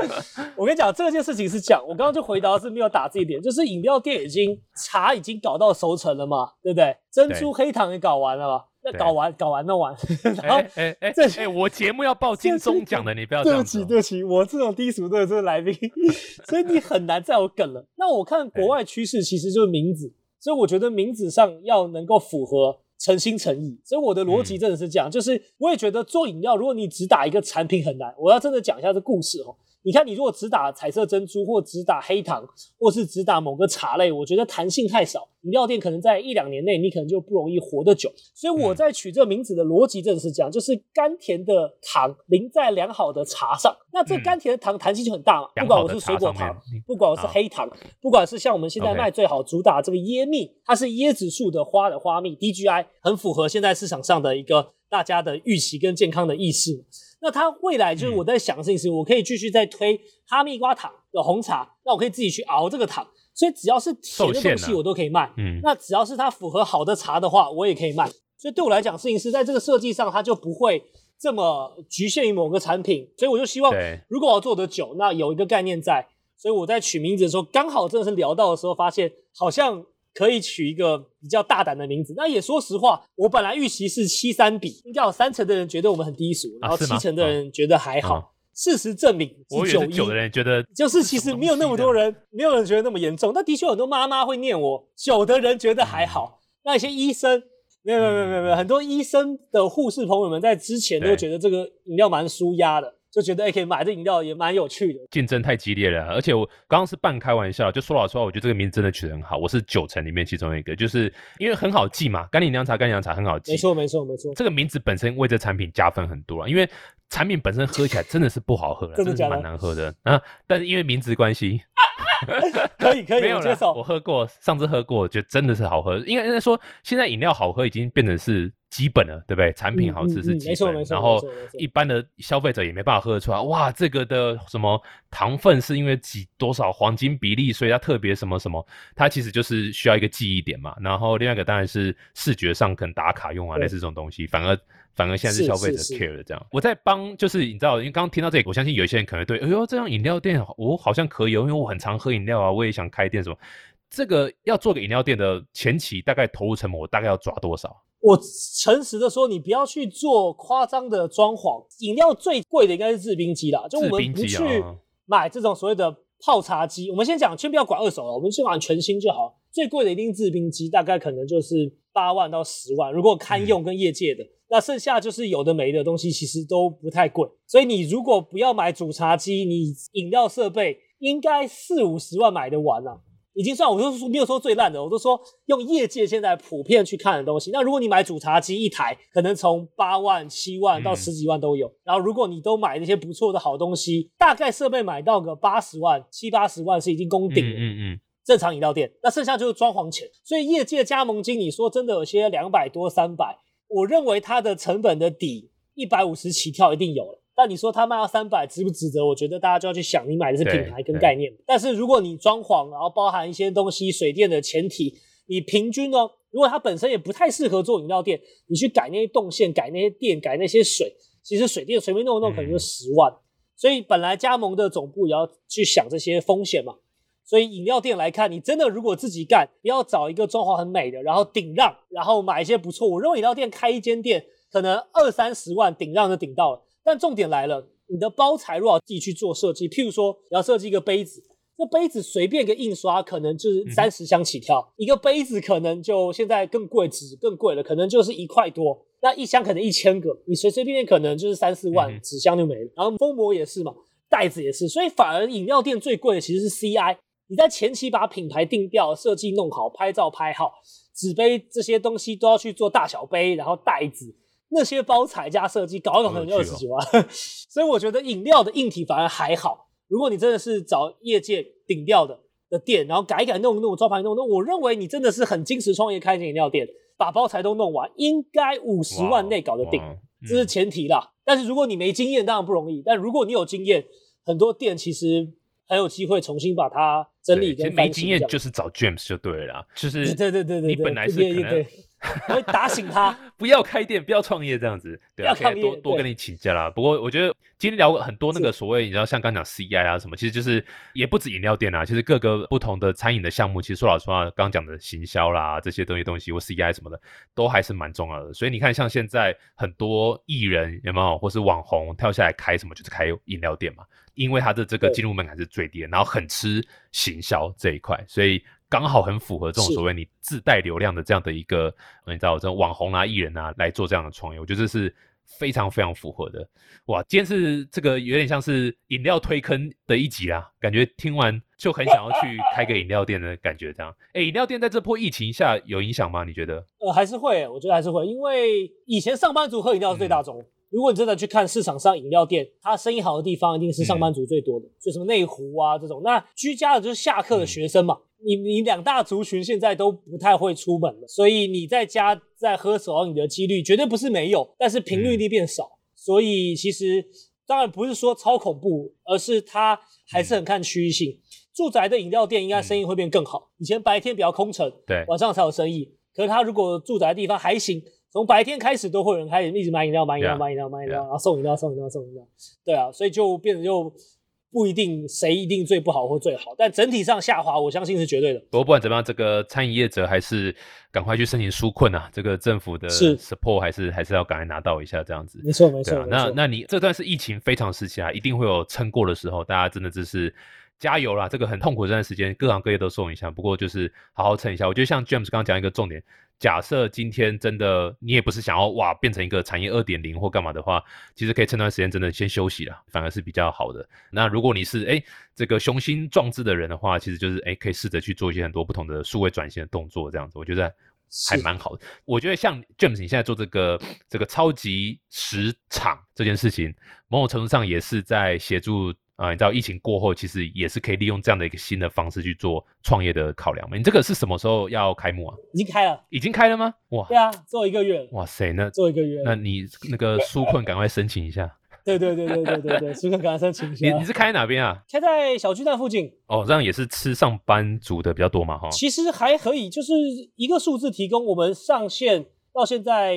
Speaker 2: <laughs>
Speaker 3: 我跟你讲，这件事情是这样，我刚刚就回答是没有打这一点，就是饮料店已经茶已经搞到熟成了嘛，对不对？珍珠黑糖也搞完了嘛，那搞完搞完弄完，<laughs> 然后
Speaker 2: 哎哎哎
Speaker 3: 这
Speaker 2: 哎，我节目要报金钟奖的，你不要这
Speaker 3: 对不起。对不起，我这种低俗的这个来宾，<laughs> 所以你很难再有梗了。那我看国外趋势其实就是名字，所以我觉得名字上要能够符合诚心诚意。所以我的逻辑真的是这样，就是我也觉得做饮料，如果你只打一个产品很难。我要真的讲一下这故事哦。你看，你如果只打彩色珍珠，或只打黑糖，或是只打某个茶类，我觉得弹性太少。饮料店可能在一两年内，你可能就不容易活得久。所以我在取这个名字的逻辑真的是这样，就是甘甜的糖淋在良好的茶上，那这
Speaker 2: 嗯
Speaker 3: 甘甜的糖弹性就很大嘛。不管我是水果糖不管我是黑糖，不管是像我们现在卖最好主打这个椰蜜，它是椰子树的花的花蜜，DGI 很符合现在市场上的一个大家的预期跟健康的意识。那它未来就是
Speaker 2: 嗯
Speaker 3: 我在想的事情是，我可以继续再推哈密瓜糖的红茶，那我可以自己去熬这个糖，所以只要是甜的东西我都可以卖。
Speaker 2: 嗯，
Speaker 3: 那只要是它符合好的茶的话，我也可以卖。所以对我来讲，摄影师在这个设计上，它就不会这么局限于某个产品。所以我就希望，如果我要做的久，那有一个概念在。所以我在取名字的时候，刚好真的是聊到的时候，发现好像可以取一个比较大胆的名字。那也说实话，我本来预期是七三比，应该有三成的人觉得我们很低俗，然后七成的人觉得还好。
Speaker 2: 嗯
Speaker 3: 事实证明
Speaker 2: 我以
Speaker 3: 是九一
Speaker 2: 的人觉得
Speaker 3: 就是其实没有那么多人，没有人觉得那么严重。但的确很多妈妈会念我，有的人觉得还好。那一些医生，没有没有没有没有，很多医生的护士朋友们在之前都觉得这个饮料蛮舒压的，就觉得哎、可以买这饮料也蛮有趣的。
Speaker 2: 竞争太激烈了，而且我刚刚是半开玩笑，就说老实话，我觉得这个名字真的取得很好，我是九成里面其中一个，就是因为很好记嘛，甘霖凉茶，甘霖凉茶很好记，
Speaker 3: 没错没错没错，
Speaker 2: 这个名字本身为这产品加分很多啊，因为产品本身喝起来真的是不好喝了，<laughs>
Speaker 3: 真的的
Speaker 2: 真的是蛮难喝的啊。但是因为名字关系，<laughs>
Speaker 3: 可以可以，
Speaker 2: 没有了
Speaker 3: 我。
Speaker 2: 喝过，上次喝过，我觉得真的是好喝。应该应该说，现在饮料好喝已经变成是基本的，对不对？产品好吃
Speaker 3: 嗯嗯嗯
Speaker 2: 是基本，
Speaker 3: 没错没错
Speaker 2: 然后一般的消费者也没办法喝得出来。哇，这个的什么糖分是因为几多少黄金比例，所以它特别什么什么，它其实就是需要一个记忆点嘛。然后另外一个当然是视觉上可能打卡用啊，
Speaker 3: 对
Speaker 2: 类似这种东西，反而。反而现在是
Speaker 3: 是
Speaker 2: 消费者 care 的这样，我在帮，就是你知道，因为刚刚听到这里，我相信有一些人可能对，哎呦，这样饮料店我好像可以哦，因为我很常喝饮料啊，我也想开店什么。这个要做个饮料店的前期大概投入成本，我大概要抓多少？
Speaker 3: 我诚实的说，你不要去做夸张的装潢。饮料最贵的应该是制冰机啦，就我们不去买这种所谓的泡茶机。我们先讲，先不要管二手了，我们先管全新就好。最贵的一定是制冰机，大概可能就是八万到十万，如果堪用跟业界的。那剩下就是有的没的东西，其实都不太贵。所以你如果不要买煮茶机，你饮料设备应该四五十万买得完啊。已经算，我就说没有说最烂的，我都说用业界现在普遍去看的东西。那如果你买煮茶机一台，可能从八万、七万到
Speaker 2: 嗯
Speaker 3: 十几万都有。然后如果你都买那些不错的好东西，大概设备买到个八十万、七八十万是已经攻顶了。
Speaker 2: 嗯嗯嗯，
Speaker 3: 正常饮料店，那剩下就是装潢钱。所以业界加盟经理说真的有些两百多、三百，我认为它的成本的底一百五十起跳一定有了。但你说它卖到三百值不值得？我觉得大家就要去想，你买的是品牌跟概念。但是如果你装潢，然后包含一些东西，水电的前提，你平均哦，如果它本身也不太适合做饮料店，你去改那些动线、改那些电、改那些水，其实水电随便弄一弄可能就十万。所以本来加盟的总部也要去想这些风险嘛。所以饮料店来看，你真的如果自己干，不要找一个装潢很美的，然后顶让，然后买一些不错。我认为饮料店开一间店，可能二三十万顶让就顶到了。但重点来了，你的包材如果自己去做设计，譬如说你要设计一个杯子，这杯子随便一个印刷可能就是三十箱起跳，一个杯子可能就现在更贵，纸更贵了，可能就是一块多，那一箱可能一千个，你随随便便可能就是三四万纸箱就没了。然后封膜也是嘛，袋子也是，所以反而饮料店最贵的其实是 CI。你在前期把品牌定调、设计弄好、拍照拍好，纸杯这些东西都要去做大小杯，然后袋子那些包材加设计，搞一搞可能就二十几万。<laughs> 所以我觉得饮料的硬体反而还好。如果你真的是找业界顶掉的的店，然后改一改弄弄招牌弄弄，我认为你真的是很坚持创业开一间饮料店，把包材都弄完，应该五十万内搞得定，这是前提啦。但是如果你没经验，当然不容易。但如果你有经验，很多店其实。很有机会重新把它整理跟
Speaker 2: 没经验就是找 James 就对了，就是
Speaker 3: 对对对对，
Speaker 2: 你本来是可能
Speaker 3: 会打醒他，<laughs>
Speaker 2: 不要开店，不要创业这样子，对啊，可以多多跟你请教啦。不过我觉得今天聊很多那个所谓，你知道像刚讲 CI 啊什么，其实就是也不止饮料店啊，其实各个不同的餐饮的项目，其实说老实话，刚讲的行销啦这些东西东西或 CI 什么的，都还是蛮重要的。所以你看，像现在很多艺人有没有，或是网红跳下来开什么，就是开饮料店嘛。因为他的这个进入门槛是最低的，然后很吃行销这一块，所以刚好很符合这种所谓你自带流量的这样的一个，你知道这种网红啊、艺人啊来做这样的创业，我觉得这是非常非常符合的。哇，今天是这个有点像是饮料推坑的一集啦，感觉听完就很想要去开个饮料店的感觉，这样。哎，饮料店在这波疫情下有影响吗？你觉得？
Speaker 3: 呃，还是会，我觉得还是会，因为以前上班族喝饮料是最大众。如果你真的去看市场上饮料店，它生意好的地方一定是上班族最多的，就什么内湖啊这种。那居家的就是下课的学生嘛。你你两大族群现在都不太会出门了，所以你在家在喝手摇饮的几率绝对不是没有，但是频率一定变少。所以其实当然不是说超恐怖，而是它还是很看区域性。住宅的饮料店应该生意会变更好。以前白天比较空城，
Speaker 2: 对，
Speaker 3: 晚上才有生意。可是它如果住宅的地方还行。从白天开始都会有人开始一直买饮料、买饮料、买饮料、买饮料，然后送饮料、送饮料、送饮料。对啊，所以就变得就不一定谁一定最不好或最好，但整体上下滑，我相信是绝对的。
Speaker 2: 不过不管怎么样，这个餐饮业者还是赶快去申请纾困啊！这个政府的 support 还是还是要赶快拿到一下，这样子。
Speaker 3: 没错没错。
Speaker 2: 那那你这段是疫情非常时期啊，一定会有撑过的时候，大家真的就是加油啦！这个很痛苦这段时间，各行各业都受影响，不过就是好好撑一下。我觉得像 James 刚刚讲一个重点。假设今天真的你也不是想要哇变成一个产业二点零或干嘛的话，其实可以趁段时间真的先休息了，反而是比较好的。那如果你是哎这个雄心壮志的人的话，其实就是哎可以试着去做一些很多不同的数位转型的动作，这样子我觉得还蛮好的。我觉得像 James 你现在做这个这个超级时场这件事情，某种程度上也是在协助。啊，你知道疫情过后，其实也是可以利用这样的一个新的方式去做创业的考量嘛？你这个是什么时候要开幕啊？
Speaker 3: 已经开了，
Speaker 2: 已经开了吗？哇，
Speaker 3: 对啊，做一个月。
Speaker 2: 哇塞，那
Speaker 3: 做一个月，
Speaker 2: 那你那个纾困赶快申请一下。<laughs>
Speaker 3: 对对对对对对对，纾困赶快申请一下。
Speaker 2: 你你是开哪边啊？
Speaker 3: 开在小巨蛋附近。
Speaker 2: 哦，这样也是吃上班族的比较多嘛？哈，
Speaker 3: 其实还可以，就是一个数字提供，我们上线到现在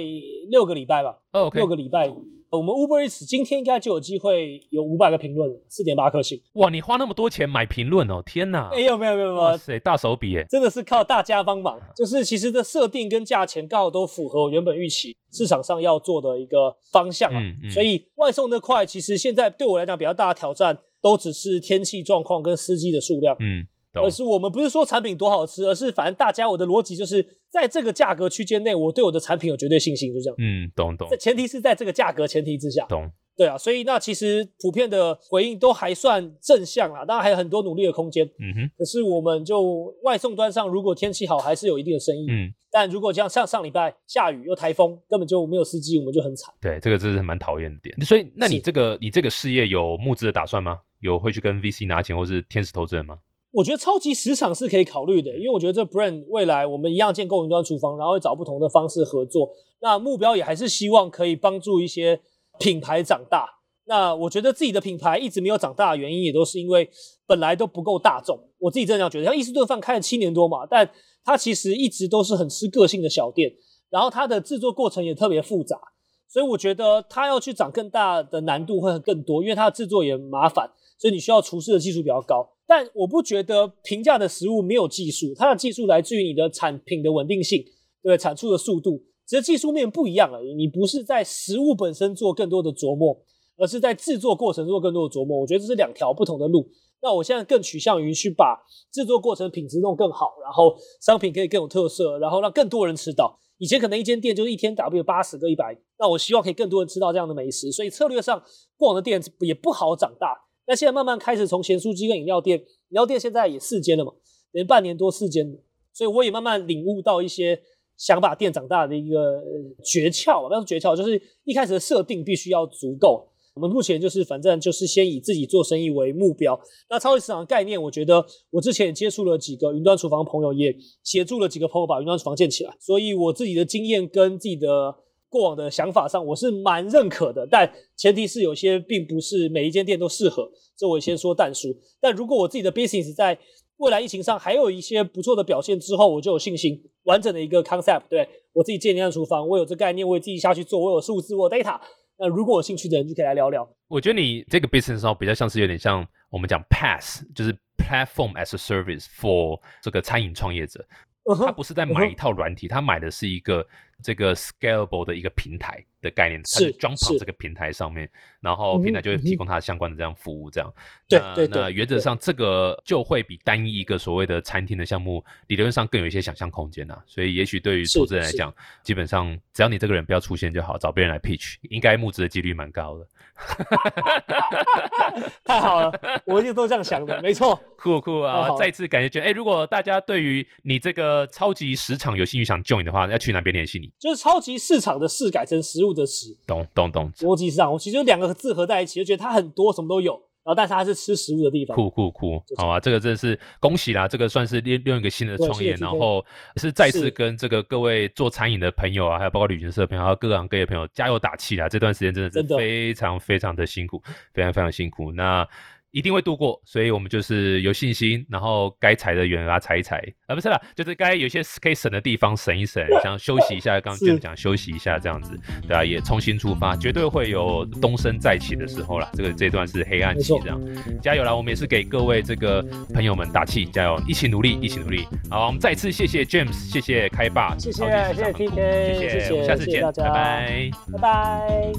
Speaker 3: 六个礼拜吧。
Speaker 2: 哦，
Speaker 3: 六个礼拜。我们 Uber Eats 今天应该就有机会有五百个评论，四点八颗星。
Speaker 2: 哇，你花那么多钱买评论哦，天哪！
Speaker 3: 没有没有没有没有，
Speaker 2: 塞，大手笔耶，
Speaker 3: 真的是靠大家帮忙。就是其实的设定跟价钱刚好都符合我原本预期，市场上要做的一个方向啊。所以外送的快，其实现在对我来讲比较大的挑战，都只是天气状况跟司机的数量。
Speaker 2: 嗯。
Speaker 3: 而是我们不是说产品多好吃，而是反正大家我的逻辑就是在这个价格区间内，我对我的产品有绝对信心，就这样。
Speaker 2: 嗯，懂懂。
Speaker 3: 这前提是在这个价格前提之下。
Speaker 2: 懂。
Speaker 3: 对啊，所以那其实普遍的回应都还算正向啦，当然还有很多努力的空间。
Speaker 2: 嗯哼。
Speaker 3: 可是我们就外送端上，如果天气好，还是有一定的生意。
Speaker 2: 嗯。
Speaker 3: 但如果像上上礼拜下雨又台风，根本就没有司机，我们就很惨。
Speaker 2: 对，这个真是蛮讨厌的点。所以，那你这个你这个事业有募资的打算吗？有会去跟 VC 拿钱，或是天使投资人吗？
Speaker 3: 我觉得超级市场是可以考虑的，因为我觉得这 brand 未来我们一样建构云端厨房，然后会找不同的方式合作。那目标也还是希望可以帮助一些品牌长大。那我觉得自己的品牌一直没有长大的原因，也都是因为本来都不够大众。我自己真的这样觉得，像伊斯顿饭开了七年多嘛，但它其实一直都是很吃个性的小店，然后它的制作过程也特别复杂，所以我觉得它要去长更大的难度会更多，因为它的制作也麻烦，所以你需要厨师的技术比较高。但我不觉得平价的食物没有技术，它的技术来自于你的产品的稳定性，对对产出的速度，只是技术面不一样而已。你不是在食物本身做更多的琢磨，而是在制作过程做更多的琢磨。我觉得这是两条不同的路。那我现在更趋向于去把制作过程品质弄更好，然后商品可以更有特色，然后让更多人吃到。以前可能一间店就是一天 W 八十个一百，那我希望可以更多人吃到这样的美食。所以策略上，逛的店也不好长大。那现在慢慢开始从咸酥鸡跟饮料店，饮料店现在也四间了嘛，连半年多四间，所以我也慢慢领悟到一些想把店长大的一个诀窍。不要说诀窍，就是一开始的设定必须要足够。我们目前就是反正就是先以自己做生意为目标。那超级市场的概念，我觉得我之前也接触了几个云端厨房朋友，也协助了几个朋友把云端厨房建起来，所以我自己的经验跟自己的。过往的想法上，我是蛮认可的，但前提是有些并不是每一间店都适合，这我先说淡书。但如果我自己的 business 在未来疫情上还有一些不错的表现之后，我就有信心完整的一个 concept，对我自己建立的厨房，我有这概念，我也自己下去做，我有数字，我有 data。那如果有兴趣的人就可以来聊聊。
Speaker 2: 我觉得你这个 business 上比较像是有点像我们讲 pass，就是 platform as a service for 这个餐饮创业者。他不是在买一套软体，他买的是一个这个 scalable 的一个平台的概念，他是 jump 这个平台上面，然后平台就会提供它相关的这样服务，这样。
Speaker 3: 对。
Speaker 2: 那原则上这个就会比单一一个所谓的餐厅的项目理论上更有一些想象空间呐。所以也许对于投资人来讲，基本上只要你这个人不要出现就好，找别人来 pitch，应该募资的几率蛮高的。<laughs>
Speaker 3: 太好了，我一直都这样想的，没错。<laughs>
Speaker 2: 酷酷啊！再次感谢，觉得哎，如果大家对于你这个超级市场有兴趣想 join 的话，要去哪边联系你？
Speaker 3: 就是超级市场的市改成食物的食，
Speaker 2: 懂懂懂。
Speaker 3: 逻辑上，我其实两个字合在一起，就觉得它很多，什么都有。然后，但是它是吃食物的地方，
Speaker 2: 酷酷酷，好啊，这个真的是恭喜啦！这个算是另另一个新的创业，然后是再次跟这个各位做餐饮的朋友啊，还有包括旅行社的朋友，还有各行各业朋友加油打气啦！这段时间真的是非常非常的辛苦，非常非常辛苦。那。一定会度过，所以我们就是有信心，然后该踩的远啊踩一踩，啊不是啦，就是该有些可以省的地方省一省，<laughs> 想休息一下，刚刚就讲休息一下这样子，对啊，也重新出发，绝对会有东升再起的时候啦。这个这段是黑暗期，这样加油啦！我们也是给各位这个朋友们打气，加油，一起努力，一起努力。好，我们再次谢谢 James，谢谢开霸，
Speaker 3: 谢谢谢谢 TK，谢谢，
Speaker 2: 下次见，
Speaker 3: 拜
Speaker 2: 拜，
Speaker 3: 拜拜。